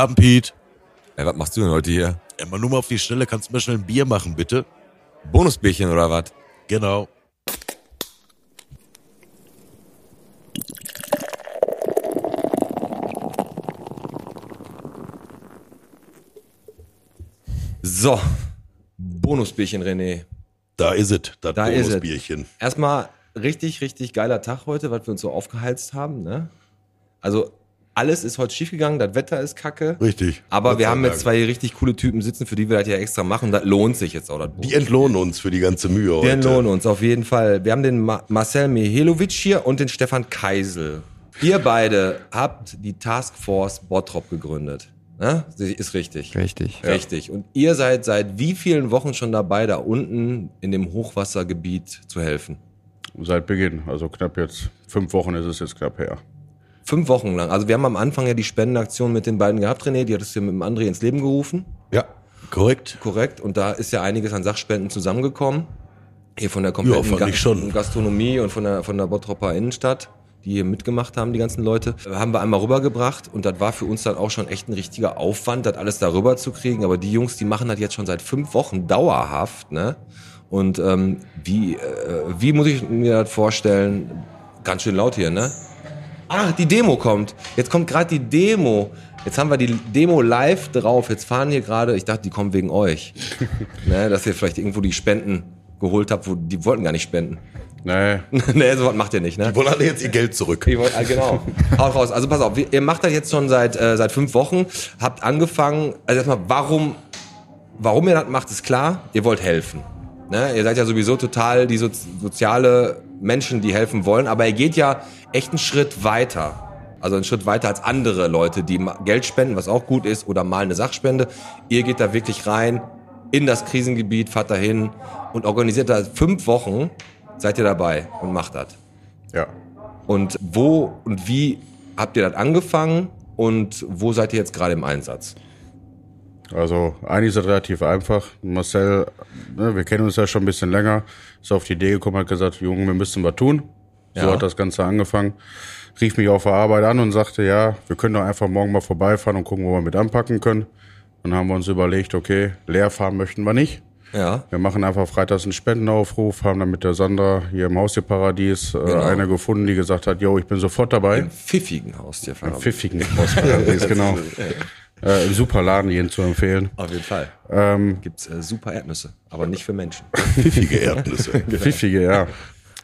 Abend, Piet. Ey, was machst du denn heute hier? Mal nur mal auf die Schnelle. Kannst du mir schnell ein Bier machen, bitte? Bonusbierchen oder was? Genau. So, Bonusbierchen, René. Da ist es, das Da ist es. Bonusbierchen. Erstmal richtig, richtig geiler Tag heute, was wir uns so aufgeheizt haben. Ne? Also alles ist heute schiefgegangen, das Wetter ist kacke. Richtig. Aber wir haben jetzt zwei richtig coole Typen sitzen, für die wir das ja extra machen. Das lohnt sich jetzt auch. Das Die entlohnen uns für die ganze Mühe Wir heute. entlohnen uns auf jeden Fall. Wir haben den Ma Marcel Mihelovic hier und den Stefan Keisel. Ihr beide habt die Taskforce Bottrop gegründet. Ne? Ist richtig. Richtig. Richtig. Und ihr seid seit wie vielen Wochen schon dabei, da unten in dem Hochwassergebiet zu helfen? Seit Beginn, also knapp jetzt, fünf Wochen ist es jetzt knapp her. Fünf Wochen lang. Also wir haben am Anfang ja die Spendenaktion mit den beiden gehabt, René. Die hattest du mit dem André ins Leben gerufen. Ja, korrekt. Korrekt. Und da ist ja einiges an Sachspenden zusammengekommen. Hier von der kompletten Ja, schon. Gastronomie und von der, von der Bottropper Innenstadt, die hier mitgemacht haben, die ganzen Leute, haben wir einmal rübergebracht. Und das war für uns dann auch schon echt ein richtiger Aufwand, das alles da rüber zu kriegen. Aber die Jungs, die machen das jetzt schon seit fünf Wochen dauerhaft. Ne? Und ähm, wie, äh, wie muss ich mir das vorstellen? Ganz schön laut hier, ne? Ah, die Demo kommt. Jetzt kommt gerade die Demo. Jetzt haben wir die Demo live drauf. Jetzt fahren hier gerade, ich dachte, die kommen wegen euch. ne, dass ihr vielleicht irgendwo die Spenden geholt habt, wo die wollten gar nicht spenden. Nee, ne, sowas macht ihr nicht, ne? Die wollen alle jetzt ihr Geld zurück. Ihr wollt, ah, genau. Haut raus. Also pass auf, ihr macht das jetzt schon seit, äh, seit fünf Wochen, habt angefangen, also erstmal, warum, warum ihr das macht, ist klar, ihr wollt helfen. Ne? Ihr seid ja sowieso total die Sozi soziale Menschen, die helfen wollen, aber ihr geht ja echt einen Schritt weiter. Also einen Schritt weiter als andere Leute, die Geld spenden, was auch gut ist, oder mal eine Sachspende. Ihr geht da wirklich rein in das Krisengebiet, fahrt dahin und organisiert da fünf Wochen, seid ihr dabei und macht das. ja. Und wo und wie habt ihr das angefangen und wo seid ihr jetzt gerade im Einsatz? Also eigentlich ist das relativ einfach. Marcel, ne, wir kennen uns ja schon ein bisschen länger, ist auf die Idee gekommen, hat gesagt, Junge, wir müssen was tun. So Ja. hat das Ganze angefangen. Rief mich auf der Arbeit an und sagte, ja, wir können doch einfach morgen mal vorbeifahren und gucken, wo wir mit anpacken können. Dann haben wir uns überlegt, okay, leer fahren möchten wir nicht. Ja. Wir machen einfach freitags einen Spendenaufruf, haben dann mit der Sandra hier im Haustierparadies äh, Genau. eine gefunden, die gesagt hat, yo, ich bin sofort dabei. Im pfiffigen Haustier Im pfiffigen Haustierparadies, genau. Äh, Im super Laden, jeden zu empfehlen. Auf jeden Fall. Ähm, Gibt's äh, super Erdnüsse, aber nicht für Menschen. Pfiffige Erdnüsse. Pfiffige, ja.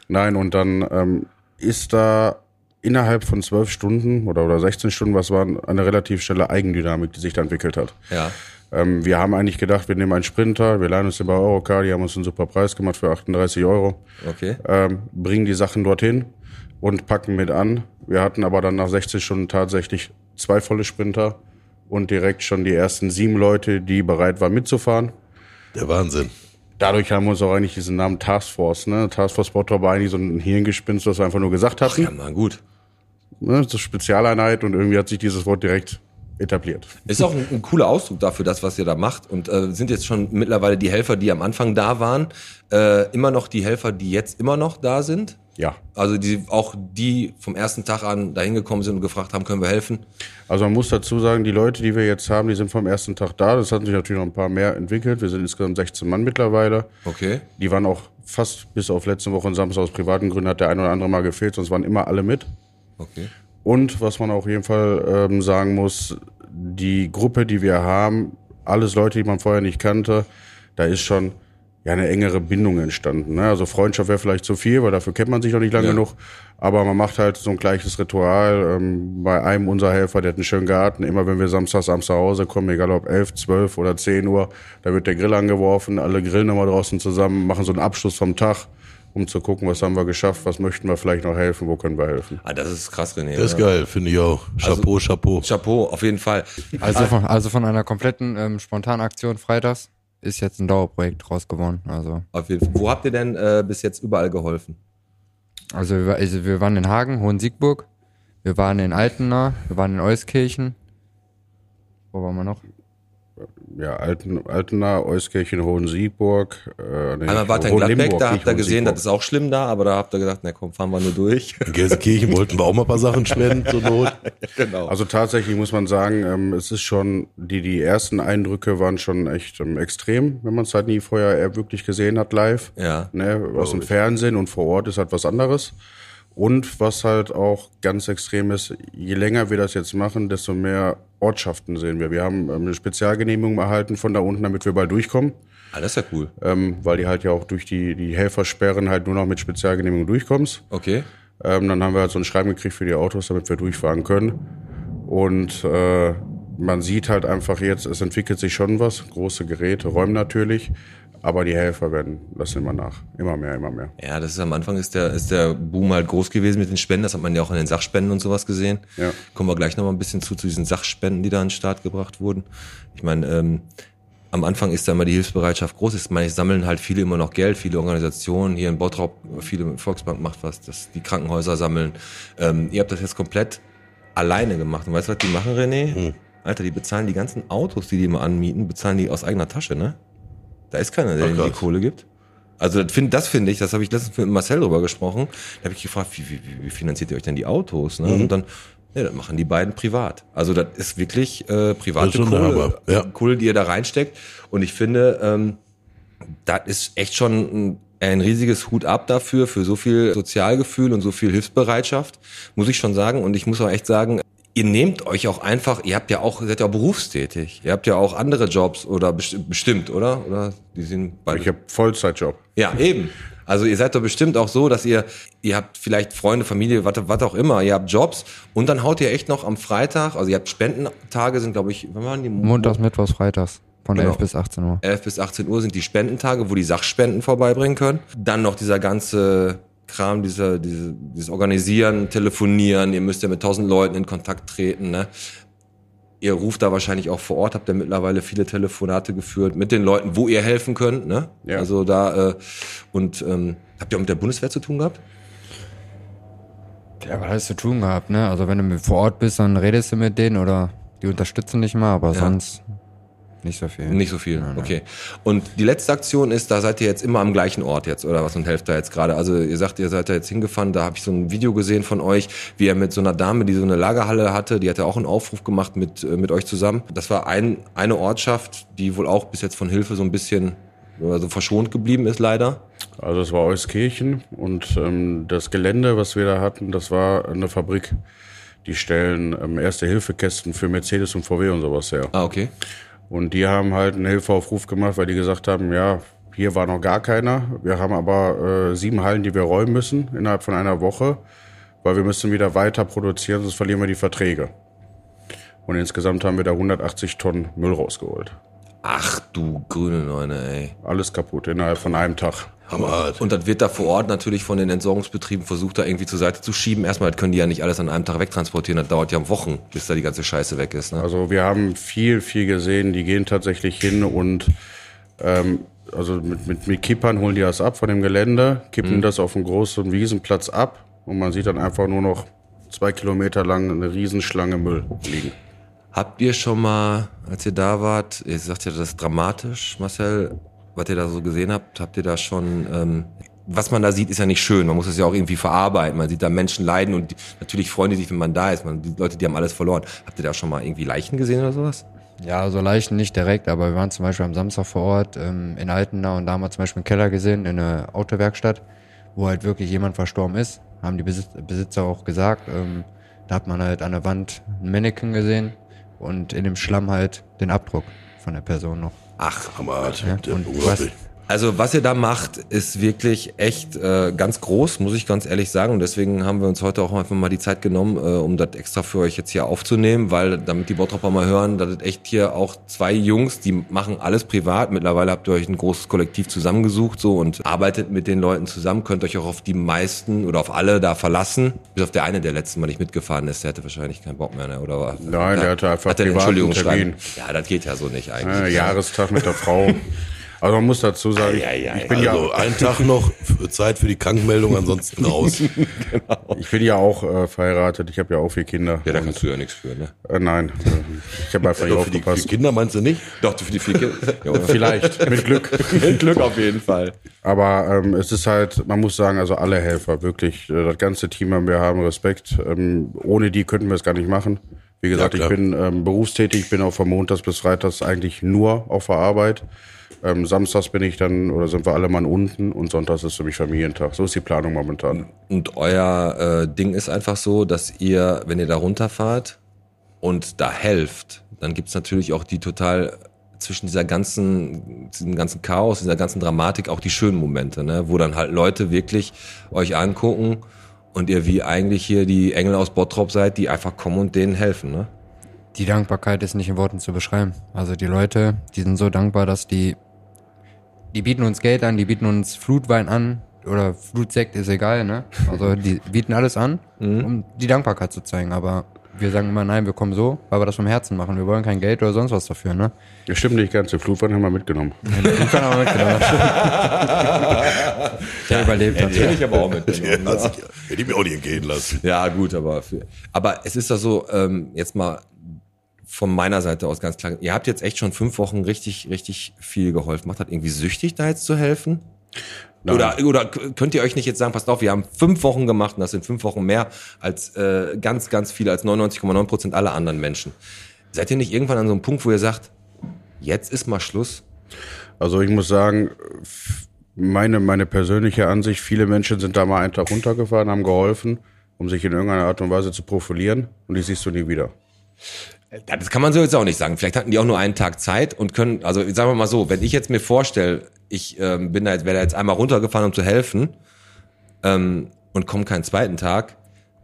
Nein, und dann ähm, ist da innerhalb von zwölf Stunden oder, oder 16 Stunden, was war, eine relativ schnelle Eigendynamik, die sich da entwickelt hat. Ja. Ähm, wir haben eigentlich gedacht, wir nehmen einen Sprinter, wir leihen uns den bei Eurocar, die haben uns einen super Preis gemacht für 38 Euro, Okay. ähm, bringen die Sachen dorthin und packen mit an. Wir hatten aber dann nach 60 Stunden tatsächlich zwei volle Sprinter und direkt schon die ersten sieben Leute, die bereit waren mitzufahren. Der Wahnsinn. Dadurch haben wir uns auch eigentlich diesen Namen Taskforce, ne? Taskforce Bottrop war eigentlich so ein Hirngespinst, was wir einfach nur gesagt hatten. Ja, na gut. Ne? So Spezialeinheit und irgendwie hat sich dieses Wort direkt etabliert. Ist auch ein, ein cooler Ausdruck dafür, das, was ihr da macht. Und äh, sind jetzt schon mittlerweile die Helfer, die am Anfang da waren, äh, immer noch die Helfer, die jetzt immer noch da sind? Ja. Also die auch die vom ersten Tag an dahin gekommen sind und gefragt haben, können wir helfen? Also man muss dazu sagen, die Leute, die wir jetzt haben, die sind vom ersten Tag da. Das hat sich natürlich noch ein paar mehr entwickelt. Wir sind insgesamt 16 Mann mittlerweile. Okay. Die waren auch fast bis auf letzte Woche und Samstag aus privaten Gründen hat der ein oder andere mal gefehlt, sonst waren immer alle mit. Okay. Und was man auf jeden Fall ähm, sagen muss, die Gruppe, die wir haben, alles Leute, die man vorher nicht kannte, da ist schon ja eine engere Bindung entstanden. Ne? Also Freundschaft wäre vielleicht zu viel, weil dafür kennt man sich noch nicht lange Ja. genug. Aber man macht halt so ein gleiches Ritual. Ähm, bei einem unserer Helfer, der hat einen schönen Garten. Immer wenn wir samstags abends nach Hause kommen, egal ob 11, 12 oder 10 Uhr, da wird der Grill angeworfen. Alle grillen immer draußen zusammen, machen so einen Abschluss vom Tag, um zu gucken, was haben wir geschafft, was möchten wir vielleicht noch helfen, wo können wir helfen. Ah, das ist krass, René. Das ist geil, finde ich auch. Chapeau, Chapeau. Chapeau, auf jeden Fall. Also von, also von einer kompletten ähm, Spontanaktion freitags ist jetzt ein Dauerprojekt draus geworden. Also, Auf jeden Fall. Wo habt ihr denn äh, bis jetzt überall geholfen? also, wir, also wir waren in Hagen, Hohensiegburg, wir waren in Altena, wir waren in Euskirchen. Wo waren wir noch? Ja, Alten, Altena, Euskirchen, Hohensiegburg. Äh, nee, Einmal wart ihr in Gladbeck, da habt ihr gesehen, das ist auch schlimm da, aber da habt ihr gesagt, na komm, fahren wir nur durch. In Gelsenkirchen wollten wir auch mal ein paar Sachen spenden zur Not. genau. Also tatsächlich muss man sagen, ähm, es ist schon, die, die ersten Eindrücke waren schon echt ähm, extrem, wenn man es halt nie vorher äh, wirklich gesehen hat live. Ja. Ne, aus dem Fernsehen und vor Ort ist halt was anderes. Und was halt auch ganz extrem ist, je länger wir das jetzt machen, desto mehr Ortschaften sehen wir. Wir haben ähm, eine Spezialgenehmigung erhalten von da unten, damit wir bald durchkommen. ah, das ist ja cool. Ähm, weil die halt ja auch durch die, die Helfersperren halt nur noch mit Spezialgenehmigung durchkommst. Okay. Ähm, dann haben wir halt so ein Schreiben gekriegt für die Autos, damit wir durchfahren können. Und äh, man sieht halt einfach jetzt, es entwickelt sich schon was. Große Geräte, Räume natürlich. Aber die Helfer werden, lassen immer nach. Immer mehr, immer mehr. Ja, das ist am Anfang ist der, ist der Boom halt groß gewesen mit den Spenden. Das hat man ja auch in den Sachspenden und sowas gesehen. Ja. Kommen wir gleich noch mal ein bisschen zu, zu diesen Sachspenden, die da an den Start gebracht wurden. Ich meine, ähm, am Anfang ist da immer die Hilfsbereitschaft groß. Ich meine, es sammeln halt viele immer noch Geld, viele Organisationen. Hier in Bottrop, viele Volksbank macht was, dass die Krankenhäuser sammeln. Ähm, ihr habt das jetzt komplett alleine gemacht. Und weißt du, was die machen, René? Alter, die bezahlen die ganzen Autos, die die immer anmieten, bezahlen die aus eigener Tasche, ne? Da ist keiner, der Ach, die. Kohle gibt. Also das finde das finde ich, das habe ich letztens mit Marcel drüber gesprochen. Da habe ich gefragt, wie, wie, wie- finanziert ihr euch denn die Autos? Ne? Und dann, ja, das machen die beiden privat. Also das ist wirklich äh, private ist Kohle, ja. Kohle, die ihr da reinsteckt. Und ich finde, ähm, das ist echt schon ein, ein riesiges Hut ab dafür, für so viel Sozialgefühl und so viel Hilfsbereitschaft, muss ich schon sagen. Und ich muss auch echt sagen, ihr nehmt euch auch einfach, ihr habt ja auch, ihr seid ja auch berufstätig. Ihr habt ja auch andere Jobs oder besti- bestimmt, oder? Oder die sind beide. Ich habe Vollzeitjob. Ja, eben. Also ihr seid doch bestimmt auch so, dass ihr, ihr habt vielleicht Freunde, Familie, was, was auch immer, ihr habt Jobs und dann haut ihr echt noch am Freitag, also ihr habt Spendentage, sind glaube ich, wann waren die? Montags, Mittwochs, Freitags. Von Genau. 11 bis 18 Uhr. 11 bis 18 Uhr sind die Spendentage, wo die Sachspenden vorbeibringen können. Dann noch dieser ganze Kram, dieser, diese, dieses Organisieren, Telefonieren, ihr müsst ja mit tausend Leuten in Kontakt treten, ne? Ihr ruft da wahrscheinlich auch vor Ort, habt ihr mittlerweile viele Telefonate geführt mit den Leuten, wo ihr helfen könnt, ne? Ja. Also da, äh, und ähm, habt ihr auch mit der Bundeswehr zu tun gehabt? Ja, was hast du zu tun gehabt, ne? Also wenn du vor Ort bist, dann redest du mit denen oder die unterstützen dich mal, aber Ja. sonst nicht so viel. Nicht so viel, okay. Und die letzte Aktion ist, da seid ihr jetzt immer am gleichen Ort jetzt, oder was? Und helft da jetzt gerade. Also ihr sagt, ihr seid da jetzt hingefahren, da habe ich so ein Video gesehen von euch, wie ihr mit so einer Dame, die so eine Lagerhalle hatte, die hat ja auch einen Aufruf gemacht mit, äh, mit euch zusammen. Das war ein, eine Ortschaft, die wohl auch bis jetzt von Hilfe so ein bisschen also verschont geblieben ist, leider. Also es war Euskirchen und ähm, das Gelände, was wir da hatten, das war eine Fabrik. Die stellen ähm, Erste-Hilfe-Kästen für Mercedes und VW und sowas her. Ah, okay. Und die haben halt einen Hilfeaufruf gemacht, weil die gesagt haben, ja, hier war noch gar keiner. Wir haben aber äh, sieben Hallen, die wir räumen müssen innerhalb von einer Woche, weil wir müssen wieder weiter produzieren, sonst verlieren wir die Verträge. Und insgesamt haben wir da 180 Tonnen Müll rausgeholt. Ach du grüne Neune, ey. Alles kaputt innerhalb von einem Tag. Hammerhart. Und das wird da vor Ort natürlich von den Entsorgungsbetrieben versucht, da irgendwie zur Seite zu schieben. Erstmal, das können die ja nicht alles an einem Tag wegtransportieren. Das dauert ja Wochen, bis da die ganze Scheiße weg ist. Ne? Also wir haben viel, viel gesehen. Die gehen tatsächlich hin und ähm, also mit, mit, mit Kippern holen die das ab von dem Gelände, kippen das auf einen großen Wiesenplatz ab und man sieht dann einfach nur noch zwei Kilometer lang eine Riesenschlange Müll liegen. Habt ihr schon mal, als ihr da wart, ihr sagt ja, das ist dramatisch, Marcel, was ihr da so gesehen habt, habt ihr da schon, ähm, was man da sieht, ist ja nicht schön. Man muss es ja auch irgendwie verarbeiten. Man sieht da Menschen leiden und die, natürlich freuen die sich, wenn man da ist. Man, die Leute, die haben alles verloren. Habt ihr da schon mal irgendwie Leichen gesehen oder sowas? Ja, also Leichen nicht direkt, aber wir waren zum Beispiel am Samstag vor Ort ähm, in Altenau und da haben wir zum Beispiel einen Keller gesehen in einer Autowerkstatt, wo halt wirklich jemand verstorben ist. Haben die Besitz Besitzer auch gesagt. Ähm, da hat man halt an der Wand ein Mannequin gesehen und in dem Schlamm halt den Abdruck von der Person noch. Ach, Hammerhart. Ja, Der- und unglaublich. Also was ihr da macht, ist wirklich echt äh, ganz groß, muss ich ganz ehrlich sagen. Und deswegen haben wir uns heute auch einfach mal die Zeit genommen, äh, um das extra für euch jetzt hier aufzunehmen, weil damit die Bottropper mal hören, dass es echt hier auch zwei Jungs, die machen alles privat. Mittlerweile habt ihr euch ein großes Kollektiv zusammengesucht so und arbeitet mit den Leuten zusammen, könnt euch auch auf die meisten oder auf alle da verlassen. Bis auf der eine, der letztes Mal nicht mitgefahren ist, der hatte wahrscheinlich keinen Bock mehr, ne? oder? Nein, der hatte einfach hat privaten Entschuldigung. Ja, das geht ja so nicht eigentlich. Äh, Jahrestag mit der Frau. Also man muss dazu sagen, Ja, ja, ich bin also ja, einen Tag noch für Zeit für die Krankmeldung, ansonsten raus. ich bin ja auch äh, verheiratet. Ich habe ja auch vier Kinder. Ja, da kannst du ja nichts für, ne? Äh, nein, äh, ich habe einfach nicht Also für, die, aufgepasst. Kinder meinst du nicht? Doch, für die vier Kinder. Ja, Vielleicht, mit Glück. Mit Glück auf jeden Fall. Aber ähm, es ist halt, man muss sagen, also alle Helfer, wirklich, äh, das ganze Team, wir haben Respekt. Ähm, ohne die könnten wir es gar nicht machen. Wie gesagt, Ja, ich bin ähm, berufstätig, bin auch von Montags bis Freitags eigentlich nur auf der Arbeit. Ähm, samstags bin ich dann, oder sind wir alle mal unten und sonntags ist für mich Familientag. So ist die Planung momentan. Und euer äh, Ding ist einfach so, dass ihr, wenn ihr da runterfahrt und da helft, dann gibt's natürlich auch die total zwischen dieser ganzen, diesem ganzen Chaos, dieser ganzen Dramatik auch die schönen Momente, ne? wo dann halt Leute wirklich euch angucken und ihr wie eigentlich hier die Engel aus Bottrop seid, die einfach kommen und denen helfen. Ne? Die Dankbarkeit ist nicht in Worten zu beschreiben. Also die Leute, die sind so dankbar, dass die, die bieten uns Geld an, die bieten uns Flutwein an oder Flutsekt, ist egal, ne? Also die bieten alles an, um die Dankbarkeit zu zeigen. Aber wir sagen immer, nein, wir kommen so, weil wir das vom Herzen machen. Wir wollen kein Geld oder sonst was dafür, ne? Das stimmt nicht ganz, die Flutwand haben wir mitgenommen. Den kann aber mitgenommen. Der überlebt hat. ich aber auch mit. Ja, also, hätte ich mir auch nicht entgehen lassen. Ja, gut, aber für, aber es ist doch so, ähm, jetzt mal von meiner Seite aus ganz klar, ihr habt jetzt echt schon fünf Wochen richtig, richtig viel geholfen. Macht das irgendwie süchtig, da jetzt zu helfen? Oder, oder k- könnt ihr euch nicht jetzt sagen, passt auf, wir haben fünf Wochen gemacht und das sind fünf Wochen mehr als äh, ganz, ganz viele, als 99,9 Prozent aller anderen Menschen. Seid ihr nicht irgendwann an so einem Punkt, wo ihr sagt, jetzt ist mal Schluss? Also ich muss sagen, meine, meine persönliche Ansicht, viele Menschen sind da mal einen Tag runtergefahren, haben geholfen, um sich in irgendeiner Art und Weise zu profilieren und die siehst du nie wieder. Das kann man so jetzt auch nicht sagen. Vielleicht hatten die auch nur einen Tag Zeit und können, also sagen wir mal so, wenn ich jetzt mir vorstelle, ich ähm, bin da jetzt, wäre da jetzt einmal runtergefahren, um zu helfen ähm, und komme keinen zweiten Tag,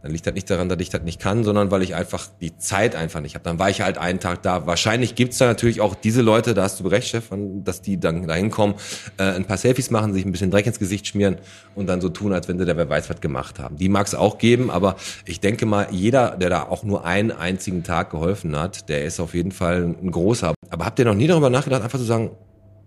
dann liegt das nicht daran, dass ich das nicht kann, sondern weil ich einfach die Zeit einfach nicht habe. Dann war ich halt einen Tag da. Wahrscheinlich gibt's da natürlich auch diese Leute, da hast du recht, Stefan, dass die dann da hinkommen, äh, ein paar Selfies machen, sich ein bisschen Dreck ins Gesicht schmieren und dann so tun, als wenn sie da wer weiß was gemacht haben. Die mag es auch geben, aber ich denke mal, jeder, der da auch nur einen einzigen Tag geholfen hat, der ist auf jeden Fall ein großer. Aber habt ihr noch nie darüber nachgedacht, einfach zu sagen,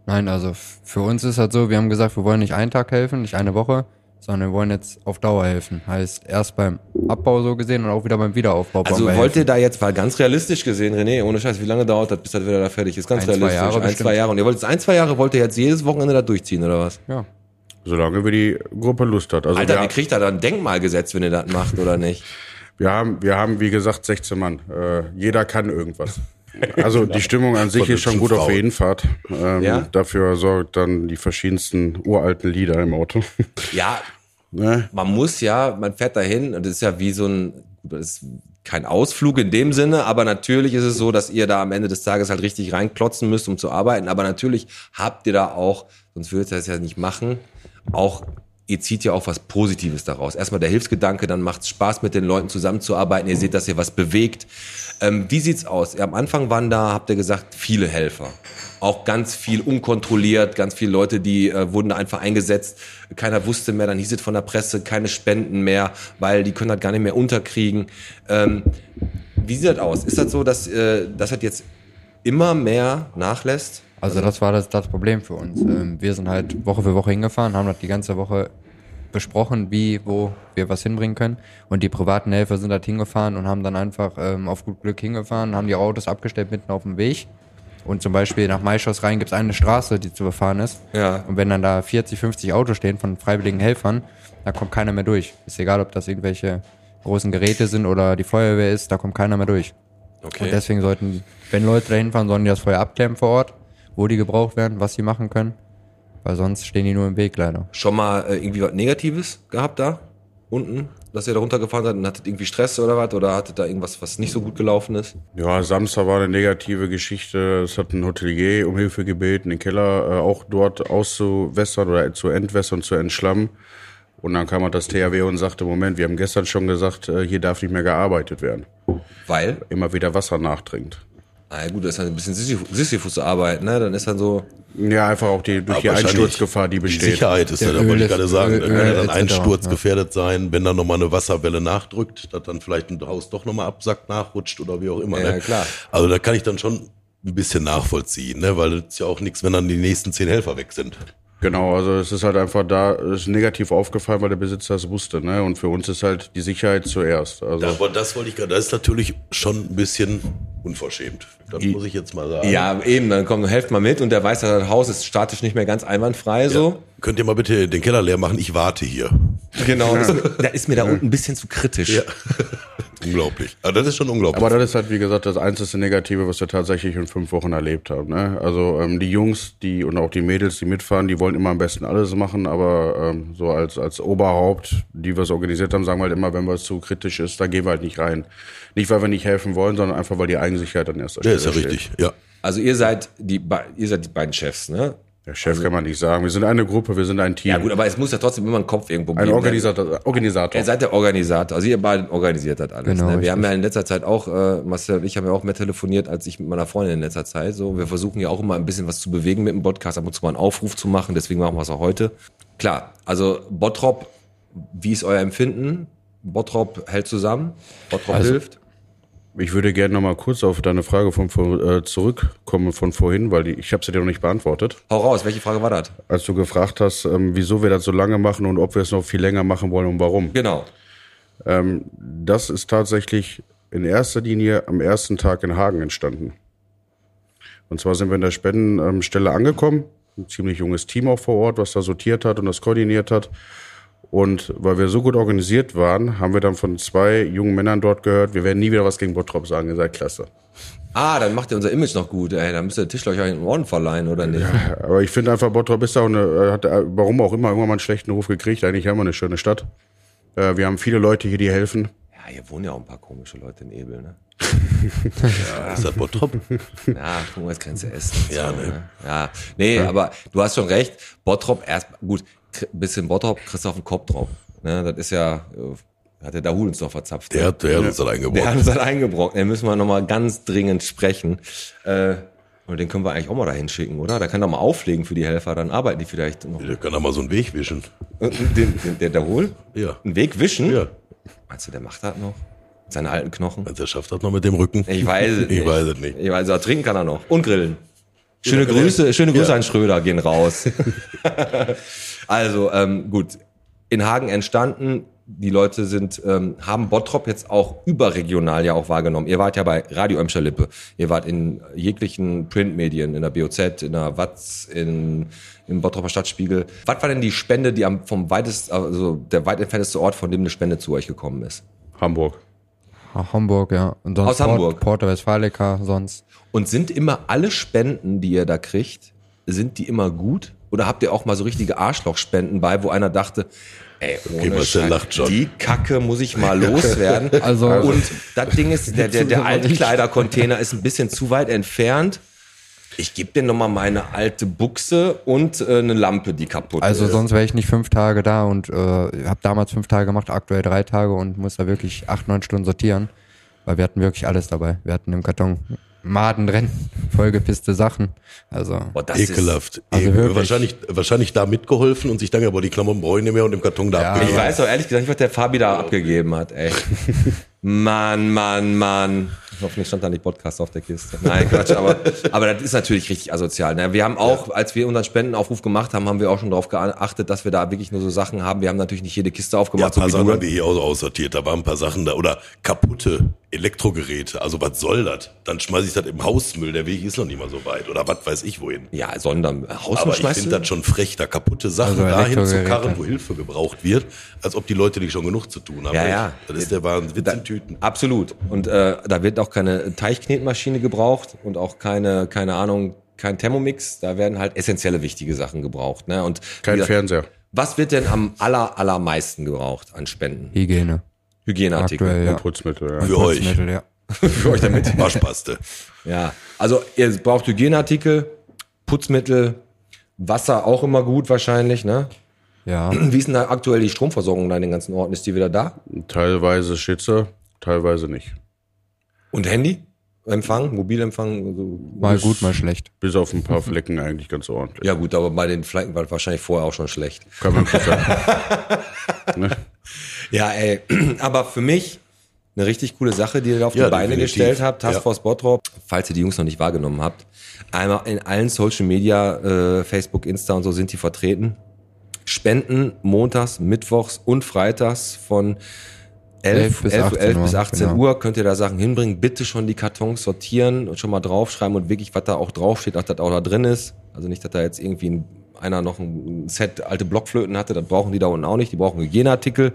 Nein, also für uns ist halt so, wir haben gesagt, wir wollen nicht einen Tag helfen, nicht eine Woche, sondern wir wollen jetzt auf Dauer helfen. Heißt, erst beim Abbau so gesehen und auch wieder beim Wiederaufbau. also wollt helfen. ihr da jetzt, weil ganz realistisch gesehen, René, ohne Scheiß, wie lange dauert das, bis das wieder da fertig ist? Ganz Ein, zwei realistisch. Jahre ein, zwei bestimmt. Jahre. Und ihr wollt jetzt ein, zwei Jahre, wollt ihr jetzt jedes Wochenende da durchziehen, oder was? Ja. Solange wir die Gruppe Lust hat. Also Alter, wir, wie kriegt ihr da ein Denkmal gesetzt, wenn ihr das macht, oder nicht? wir, haben, wir haben, wie gesagt, 16 Mann. Äh, jeder kann irgendwas. Also die Stimmung an sich ist schon gut auf jeden Fall. Ähm, Ja? Dafür sorgt dann die verschiedensten uralten Lieder im Auto. Ja, ne? man muss ja, man fährt dahin und das ist ja wie so ein, das ist kein Ausflug in dem Sinne, aber natürlich ist es so, dass ihr da am Ende des Tages halt richtig reinklotzen müsst, um zu arbeiten. Aber natürlich habt ihr da auch, sonst würdet ihr das ja nicht machen, auch ihr zieht ja auch was Positives daraus. Erstmal der Hilfsgedanke, dann macht es Spaß, mit den Leuten zusammenzuarbeiten. Ihr seht, dass ihr was bewegt. Ähm, wie sieht's aus? Am Anfang waren da, habt ihr gesagt, viele Helfer. Auch ganz viel unkontrolliert, ganz viele Leute, die äh, wurden da einfach eingesetzt. Keiner wusste mehr, dann hieß es von der Presse, keine Spenden mehr, weil die können das gar nicht mehr unterkriegen. Ähm, wie sieht das aus? Ist das so, dass äh, das hat jetzt immer mehr nachlässt? Also das war das, das Problem für uns. Ähm, wir sind halt Woche für Woche hingefahren, haben das die ganze Woche besprochen, wie, wo wir was hinbringen können. Und die privaten Helfer sind halt hingefahren und haben dann einfach ähm, auf gut Glück hingefahren, haben die Autos abgestellt mitten auf dem Weg. Und zum Beispiel nach Maischoss rein gibt es eine Straße, die zu befahren ist. Ja. Und wenn dann da 40, 50 Autos stehen von freiwilligen Helfern, da kommt keiner mehr durch. Ist egal, ob das irgendwelche großen Geräte sind oder die Feuerwehr ist, da kommt keiner mehr durch. Okay. Und deswegen sollten, wenn Leute da hinfahren, sollen die das vorher abklären vor Ort, wo die gebraucht werden, was sie machen können. Weil sonst stehen die nur im Weg leider. Schon mal äh, irgendwie was Negatives gehabt da unten, dass ihr da runtergefahren seid und hattet irgendwie Stress oder was? Oder hattet da irgendwas, was nicht so gut gelaufen ist? Ja, Samstag war eine negative Geschichte. Es hat ein Hotelier um Hilfe gebeten, den Keller äh, auch dort auszuwässern oder zu entwässern, zu entschlammen. Und dann kam halt das THW und sagte, Moment, wir haben gestern schon gesagt, äh, hier darf nicht mehr gearbeitet werden. Weil, Immer wieder Wasser nachdringt. Na gut, das ist halt ein bisschen Sisyphus- Sisyphus-Arbeit, ne? Dann ist dann so, Ja, einfach auch die, durch die Einsturzgefahr, die Die besteht. Sicherheit ist Der ja, da wollte ich gerade sagen, Öl- da kann ja Öl dann etc., Einsturz ja. gefährdet sein, wenn dann nochmal eine Wasserwelle nachdrückt, dass dann vielleicht ein Haus doch nochmal absackt, nachrutscht oder wie auch immer. Ja, ne? klar. Also da kann ich dann schon ein bisschen nachvollziehen, ne? weil es ist ja auch nichts, wenn dann die nächsten zehn Helfer weg sind. Genau, also es ist halt einfach da, es ist negativ aufgefallen, weil der Besitzer es wusste, ne? Und für uns ist halt die Sicherheit zuerst. Also Ja, aber das wollte ich gerade, das ist natürlich schon ein bisschen unverschämt. Das muss ich jetzt mal sagen. Ja, eben, dann kommt, helft mal mit und der weiß, dass das Haus ist statisch nicht mehr ganz einwandfrei, so. Könnt ihr mal bitte den Keller leer machen? Ich warte hier. Genau, das, da ist mir da unten ein bisschen zu kritisch. Ja. unglaublich. Aber das ist schon unglaublich. Aber das ist halt, wie gesagt, das einzige Negative, was wir tatsächlich in fünf Wochen erlebt haben. Ne? Also ähm, die Jungs, die und auch die Mädels, die mitfahren, die wollen immer am besten alles machen, aber ähm, so als, als Oberhaupt, die wir es organisiert haben, sagen wir halt immer, wenn was zu kritisch ist, da gehen wir halt nicht rein. Nicht, weil wir nicht helfen wollen, sondern einfach, weil die Eigensicherheit an erster ja, Stelle ist ja richtig. Ja. Also ihr seid die, ihr seid die beiden Chefs, ne? Der Chef kann man nicht sagen. Wir sind eine Gruppe, wir sind ein Team. Ja gut, aber es muss ja trotzdem immer ein Kopf irgendwo ein geben. Organisator. Organisator. Ihr seid der Organisator, also ihr beiden organisiert das alles. Genau, ne? Wir haben ja in letzter Zeit auch, äh, Marcel und ich haben ja auch mehr telefoniert, als ich mit meiner Freundin in letzter Zeit. So, wir versuchen ja auch immer ein bisschen was zu bewegen mit dem Podcast, ab und zu mal einen Aufruf zu machen, deswegen machen wir es auch heute. Klar, also Bottrop, wie ist euer Empfinden? Bottrop hält zusammen, Bottrop Also- hilft. Ich würde gerne noch mal kurz auf deine Frage von vor, äh, zurückkommen von vorhin, weil ich habe sie dir noch nicht beantwortet. Hau raus, welche Frage war das? Als du gefragt hast, ähm, wieso wir das so lange machen und ob wir es noch viel länger machen wollen und warum. Genau. Ähm, das ist tatsächlich in erster Linie am ersten Tag in Hagen entstanden. Und zwar sind wir in der Spendenstelle angekommen, ein ziemlich junges Team auch vor Ort, was da sortiert hat und das koordiniert hat. Und weil wir so gut organisiert waren, haben wir dann von zwei jungen Männern dort gehört, wir werden nie wieder was gegen Bottrop sagen, ihr seid klasse. Ah, dann macht ihr unser Image noch gut, ey. Dann müsst ihr Tischler euch einen Orden verleihen, oder nicht? Aber ich finde einfach, Bottrop ist auch eine, hat, äh, warum auch immer, irgendwann mal einen schlechten Ruf gekriegt. Eigentlich haben wir eine schöne Stadt. Äh, Wir haben viele Leute hier, die helfen. Ja, hier wohnen ja auch ein paar komische Leute in Ebel, ne? ja. Ist das Bottrop? Ja, Hungersgrenze essen. und Ja, so, ne? ne? Ja, nee, aber du hast schon recht. Bottrop erst, gut, bisschen Bottrop kriegst du auf den Kopf drauf. Ne? Das ist ja, äh, hat der Dahul uns doch verzapft. Der ne? hat, der hat uns dann der eingebaut. hat uns dann eingebrochen. Den müssen wir nochmal ganz dringend sprechen. Äh, und den können wir eigentlich auch mal dahin schicken, oder? Da kann er mal auflegen für die Helfer, dann arbeiten die vielleicht noch. Der kann da mal so einen Weg wischen. Den, den, der Dahul? Ja. Einen Weg wischen? Ja. Meinst du, der macht das noch? Mit seinen alten Knochen? Also der schafft das noch mit dem Rücken. Ich weiß es Ich nicht. weiß es nicht. Ich weiß, also trinken kann er noch. Und grillen. Schöne Ja, Grüße, schöne Grüße ja. an Schröder gehen raus. also, ähm, gut. In Hagen entstanden. Die Leute sind, ähm, haben Bottrop jetzt auch überregional ja auch wahrgenommen. Ihr wart ja bei Radio Emscher Lippe. Ihr wart in jeglichen Printmedien, in der BOZ, in der Watz, in, im Bottroper Stadtspiegel. Was war denn die Spende, die am, vom weitest, also der weit entfernteste Ort, von dem eine Spende zu euch gekommen ist? Hamburg. Ha- Hamburg, ja. Und sonst Aus Hamburg. Porto Westfalica, sonst. Und sind immer alle Spenden, die ihr da kriegt, sind die immer gut? Oder habt ihr auch mal so richtige Arschlochspenden bei, wo einer dachte, ey, ohne Marcel Scheiß, lacht schon. die Kacke muss ich mal loswerden. Also- und das Ding ist, der, der, der Altkleidercontainer ist ein bisschen zu weit entfernt. Ich gebe dir nochmal meine alte Buchse und äh, eine Lampe, die kaputt Also ist. sonst wäre ich nicht fünf Tage da und äh, habe damals fünf Tage gemacht, aktuell drei Tage und muss da wirklich acht, neun Stunden sortieren, weil wir hatten wirklich alles dabei. Wir hatten im Karton Maden drin, vollgepisste Sachen. Also Boah, das Ekelhaft. Also wirklich. wahrscheinlich, wahrscheinlich da mitgeholfen und sich dann, aber die Klamotten brauche ich nicht mehr und im Karton da Ja. Ist, ich abgegeben. weiß doch ehrlich gesagt nicht, was der Fabi da abgegeben hat, ey. Mann, Mann, Mann. Hoffentlich stand da nicht Podcast auf der Kiste. Nein, Quatsch, aber, aber das ist natürlich richtig asozial. Ne? Wir haben auch, als wir unseren Spendenaufruf gemacht haben, haben wir auch schon darauf geachtet, dass wir da wirklich nur so Sachen haben. Wir haben natürlich nicht jede Kiste Ja, ein aufgemacht, paar so Sachen wie haben wir hier auch aussortiert. Da waren ein paar Sachen da. Oder kaputte Elektrogeräte. Also was soll das? Dann schmeiße ich das im Hausmüll. Der Weg ist noch nicht mal so weit. Oder was weiß ich wohin. Ja, sondern Haus Aber ich finde das schon frech, da kaputte Sachen Also dahin zu karren, wo Hilfe gebraucht wird, als ob die Leute nicht schon genug zu tun haben. Ja, ja. Das ist der wahre Witz in Tüten. Absolut. Und äh, da wird auch keine Teichknetmaschine gebraucht und auch keine, keine Ahnung, kein Thermomix. Da werden halt essentielle wichtige Sachen gebraucht. Ne? Und Kein gesagt, Fernseher. Was wird denn am aller, allermeisten gebraucht an Spenden? Hygiene. Hygieneartikel. Aktuell, ja. Und Putzmittel, ja. Für euch. Putzmittel, ja. Für euch damit. Waschpaste. Ja. Also ihr braucht Hygieneartikel, Putzmittel, Wasser auch immer gut wahrscheinlich, ne? Ja, Wie ist denn da aktuell die Stromversorgung da in den ganzen Orten? Ist die wieder da? Teilweise Schütze, teilweise nicht. Und Handy? Empfang, Mobilempfang? So. mal gut, mal schlecht. Bis auf ein paar Flecken eigentlich ganz ordentlich. Ja gut, aber bei den Flanken war wahrscheinlich vorher auch schon schlecht. Kann man nicht sagen. Ja, ey. Aber für mich, Eine richtig coole Sache, die ihr auf Ja, die Beine definitiv. gestellt habt, Ja. Taskforce Bottrop, falls ihr die Jungs noch nicht wahrgenommen habt. Einmal in allen Social Media, äh, Facebook, Insta und so sind die vertreten. Spenden montags, mittwochs und freitags von 11, 11 bis 11, 18 11 bis Uhr, 18 genau. Uhr könnt ihr da Sachen hinbringen. Bitte schon die Kartons sortieren und schon mal draufschreiben und wirklich, was da auch draufsteht, dass das auch da drin ist. Also nicht, dass da jetzt irgendwie ein, einer noch ein Set alte Blockflöten hatte, das brauchen die da unten auch nicht. Die brauchen Hygieneartikel,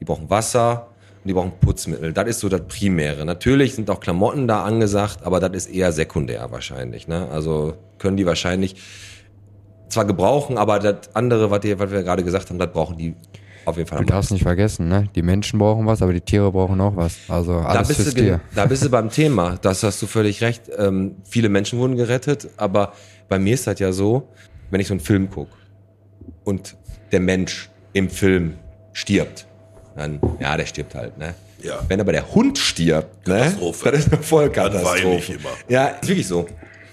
die brauchen Wasser und die brauchen Putzmittel. Das ist so das Primäre. Natürlich sind auch Klamotten da angesagt, aber das ist eher sekundär wahrscheinlich. Ne? Also können die wahrscheinlich zwar gebrauchen, aber das andere, was, ihr, was wir gerade gesagt haben, das brauchen die auf jeden Fall. Du darfst nicht vergessen, ne? Die Menschen brauchen was, aber die Tiere brauchen auch was. Also da alles bist, du, fürs ge- Tier. da bist du beim Thema. Das hast du völlig recht. Ähm, viele Menschen wurden gerettet, aber bei mir ist das ja so, wenn ich so einen Film gucke und der Mensch im Film stirbt, dann, ja, der stirbt halt, ne? Ja. Wenn aber der Hund stirbt, ne? Katastrophe. Das ist eine Dann Vollkatastrophe. Ja, ist wirklich so.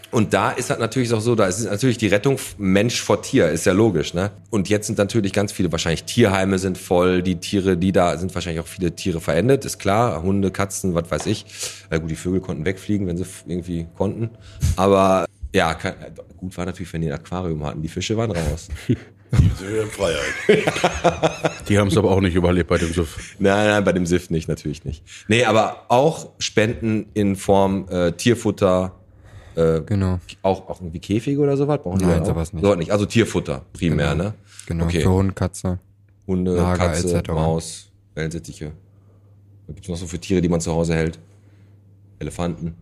Und da ist das natürlich auch so, da ist natürlich die Rettung Mensch vor Tier, ist ja logisch, ne? Und jetzt sind natürlich ganz viele, wahrscheinlich Tierheime sind voll, die Tiere, die da sind wahrscheinlich auch viele Tiere verendet, ist klar, Hunde, Katzen, was weiß ich. Äh, gut, die Vögel konnten wegfliegen, wenn sie irgendwie konnten. Aber ja, kann, gut war natürlich, wenn die ein Aquarium hatten, die Fische waren raus. Freiheit. Die haben es aber auch nicht überlebt bei dem Suff. Nein, nein, bei dem SIF nicht, natürlich nicht. Nee, aber auch Spenden in Form äh, Tierfutter, Genau. auch, auch irgendwie Käfige oder sowas? Brauchen die Nein, sowas nicht. So nicht. Also Tierfutter primär, ne? Genau. Okay. Für Hund, Katze. Hunde, Lager Katze, etc.. Maus, Wellensittiche. Was gibt's noch so für Tiere, die man zu Hause hält? Elefanten.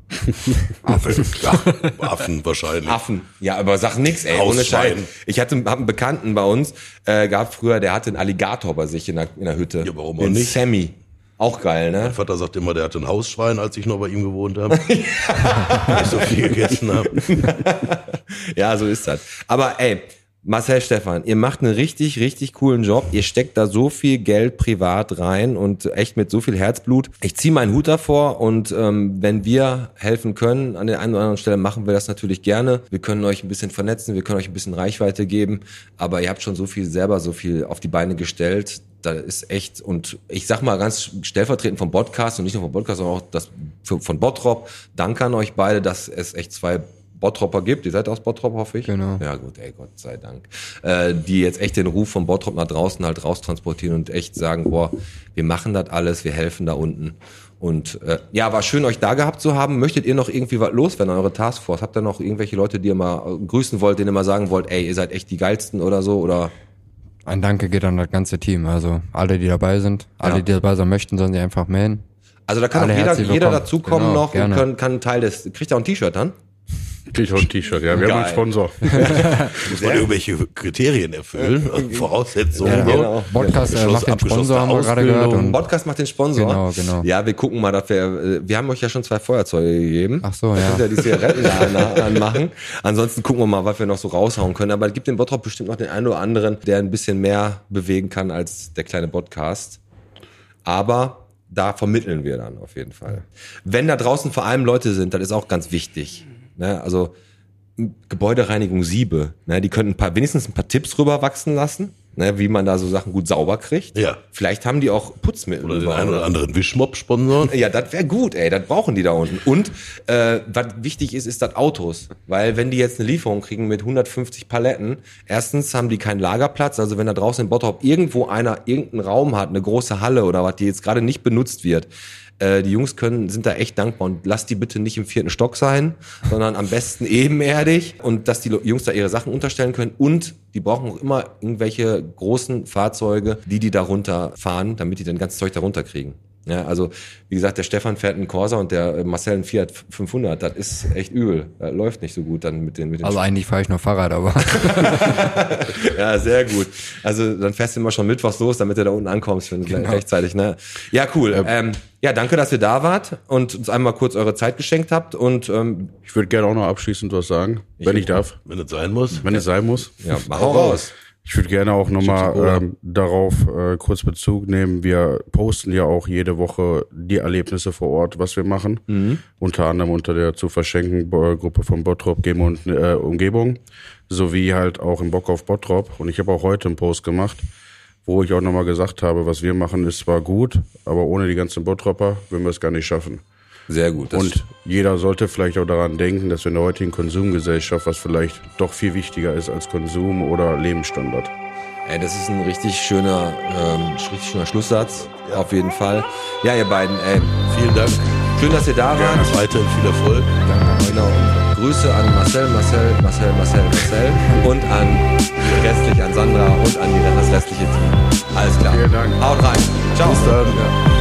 Affen, klar. Affen wahrscheinlich. Affen. Ja, aber sag nix, ey. Ohne Scheiß. Ich hatte hab einen Bekannten bei uns, äh, gab früher, der hatte einen Alligator bei sich in der, in der Hütte. Ja, warum auch Den nicht? Sammy. Auch geil, ne? Mein Vater sagt immer, der hatte ein Hausschwein, als ich noch bei ihm gewohnt habe. Weil ich so viel gegessen habe. Ja, so ist das. Aber ey, Marcel Stefan, ihr macht einen richtig, richtig coolen Job. Ihr steckt da so viel Geld privat rein und echt mit so viel Herzblut. Ich ziehe meinen Hut davor und ähm, wenn wir helfen können an der einen oder anderen Stelle, machen wir das natürlich gerne. Wir können euch ein bisschen vernetzen, wir können euch ein bisschen Reichweite geben, aber ihr habt schon so viel selber, so viel auf die Beine gestellt. Da ist echt, und ich sag mal ganz stellvertretend vom Podcast und nicht nur vom Podcast, sondern auch das von Bottrop. Danke an euch beide, dass es echt zwei Bottropper gibt. Ihr seid aus Bottrop, hoffe ich. Genau. Ja gut, ey, Gott sei Dank. Äh, die jetzt echt den Ruf von Bottrop nach draußen halt raustransportieren und echt sagen, boah, wir machen das alles, wir helfen da unten. Und äh, ja, war schön, euch da gehabt zu haben. Möchtet ihr noch irgendwie was loswerden, eure Taskforce? Habt ihr noch irgendwelche Leute, die ihr mal äh, grüßen wollt, denen ihr mal sagen wollt, ey, ihr seid echt die geilsten oder so? Oder Ein Danke geht an das ganze Team. Also alle, die dabei sind, alle, Ja. die dabei sein möchten, sollen sich einfach melden. also da kann Alle auch jeder, jeder dazukommen Genau, noch gerne. und kann, kann Teil des. Kriegt ihr auch ein T-Shirt dann? Krieg ich auch ein T-Shirt, ja. Wir Geil. haben einen Sponsor. Muss man irgendwelche Kriterien erfüllen, Voraussetzungen. Ja, genau. Podcast äh, Abgeschloss- macht den abgeschlossene Sponsor, haben wir gerade gehört. Und, Podcast macht den Sponsor. Genau, genau. Ja, wir gucken mal, dass wir, äh, wir haben euch ja schon zwei Feuerzeuge gegeben. Ach so, Da ja. könnt ihr die Zigaretten an- anmachen. Ansonsten gucken wir mal, was wir noch so raushauen können. Aber es gibt in Bottrop bestimmt noch den einen oder anderen, der ein bisschen mehr bewegen kann als der kleine Podcast. Aber da vermitteln wir dann auf jeden Fall. Wenn da draußen vor allem Leute sind, das ist auch ganz wichtig. Ne? Also Gebäudereinigung Siebe, ne? die könnten ein paar, wenigstens ein paar Tipps rüberwachsen lassen, ne? wie man da so Sachen gut sauber kriegt. Ja. Vielleicht haben die auch Putzmittel. Oder den einen oder anderen Wischmob sponsoren. Ja, das wäre gut, ey. Das brauchen die da unten. Und äh, was wichtig ist, ist das Autos. Weil wenn die jetzt eine Lieferung kriegen mit 150 Paletten, erstens haben die keinen Lagerplatz. Also wenn da draußen in Bottrop irgendwo einer irgendeinen Raum hat, eine große Halle oder was, die jetzt gerade nicht benutzt wird, äh, die Jungs können, sind da echt dankbar und lasst die bitte nicht im vierten Stock sein, sondern am besten ebenerdig und dass die Jungs da ihre Sachen unterstellen können und die brauchen auch immer irgendwelche großen Fahrzeuge, die die da runterfahren, damit die dann ganz Zeug da runterkriegen. Ja, also wie gesagt, der Stefan fährt einen Corsa und der äh, Marcel einen Fiat 500. Das ist echt übel. Das läuft nicht so gut dann mit den mit den Also eigentlich fahre ich nur Fahrrad, aber ja, sehr gut. Also dann fährst du immer schon mittwochs los, damit du da unten ankommst wenn, rechtzeitig. Ne? Ja, cool. Ähm, ja, danke, dass ihr da wart und uns einmal kurz eure Zeit geschenkt habt. Und ähm, Ich würde gerne auch noch abschließend was sagen, wenn ich darf, Wenn es sein muss. wenn es sein muss. ja, mach auch raus. Ich würde gerne auch nochmal ähm, darauf äh, kurz Bezug nehmen. Wir posten ja auch jede Woche die Erlebnisse vor Ort, was wir machen. Unter anderem unter der zu verschenken Bo- Gruppe von Bottrop Game und äh, Umgebung. Sowie halt auch im Bock auf Bottrop. Und ich habe auch heute einen Post gemacht, wo ich auch nochmal gesagt habe, was wir machen, ist zwar gut, aber ohne die ganzen Bottropper würden wir es gar nicht schaffen. Sehr gut. Und jeder sollte vielleicht auch daran denken, dass wir in der heutigen Konsumgesellschaft, was vielleicht doch viel wichtiger ist als Konsum oder Lebensstandard. Ey, das ist ein richtig schöner, ähm, richtig schöner Schlusssatz. Auf jeden Fall. Ja, ihr beiden, ey, Vielen Dank. schön, dass ihr da wart. Weiterhin viel Erfolg. Genau. Grüße an Marcel, Marcel, Marcel, Marcel, Marcel und an restlich an Sandra und an die, das restliche Team. Alles klar. Vielen Dank. Haut rein. Ciao. Bis dann. Ja.